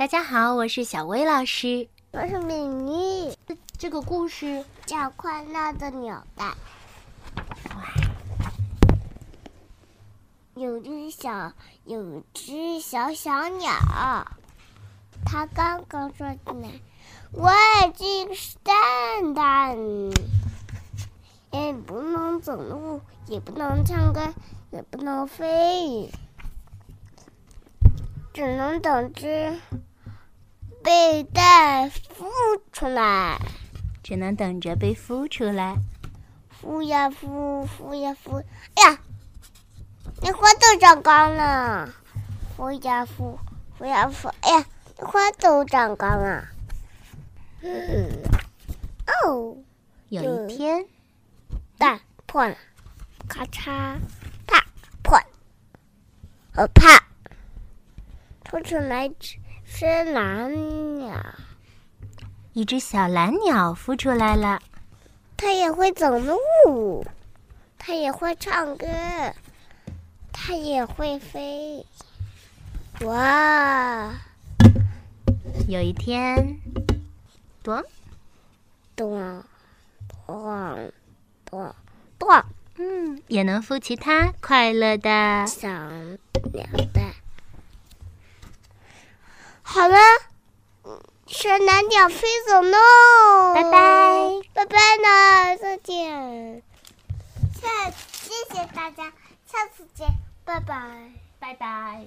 大家好，我是小薇老师。我是米妮。这个故事叫《快乐的鸟蛋》。有只小，有只小小鸟，它刚刚钻进来。喂，这个是蛋蛋。也不能走路，也不能唱歌，也不能飞，只能等只。被蛋孵出来，只能等着被孵出来。孵呀孵，孵呀孵，哎呀，你花都长高了。孵呀孵，孵呀孵，哎呀，你花都长高了。嗯，哦，有一天，蛋破了，咔嚓，啪破了，呃啪，吐出来只。是蓝鸟，一只小蓝鸟孵出来了。它也会走路，它也会唱歌，它也会飞。哇！有一天，咚。咚。咚。咚。咚，嗯，也能孵其他快乐的。小鸟蛋。好了，小蓝鸟飞走喽，拜拜，拜拜了，再见。下，谢谢大家，下次见，拜拜，拜拜。